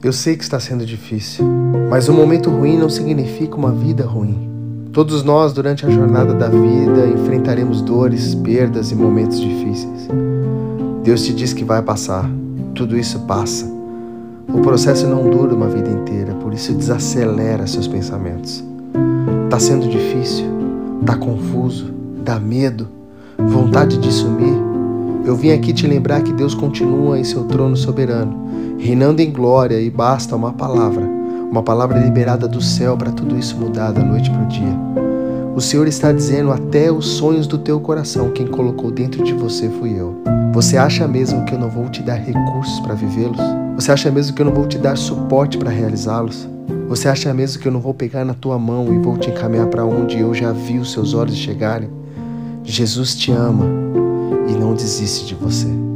Eu sei que está sendo difícil, mas um momento ruim não significa uma vida ruim. Todos nós, durante a jornada da vida, enfrentaremos dores, perdas e momentos difíceis. Deus te diz que vai passar, tudo isso passa. O processo não dura uma vida inteira, por isso desacelera seus pensamentos. Tá sendo difícil, tá confuso, dá medo, vontade de sumir. Eu vim aqui te lembrar que Deus continua em seu trono soberano reinando em glória, e basta uma palavra, uma palavra liberada do céu para tudo isso mudar da noite para o dia. O Senhor está dizendo até os sonhos do teu coração, quem colocou dentro de você fui eu. Você acha mesmo que eu não vou te dar recursos para vivê-los? Você acha mesmo que eu não vou te dar suporte para realizá-los? Você acha mesmo que eu não vou pegar na tua mão e vou te encaminhar para onde eu já vi os seus olhos chegarem? Jesus te ama não desiste de você.